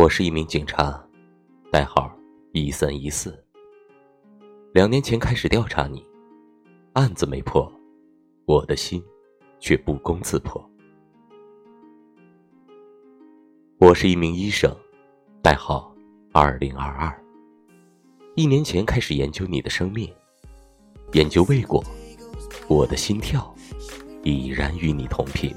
我是一名警察代号一三一四两年前开始调查你案子没破我的心却不攻自破。我是一名医生代号二零二二一年前开始研究你的生命研究未果我的心跳已然与你同频。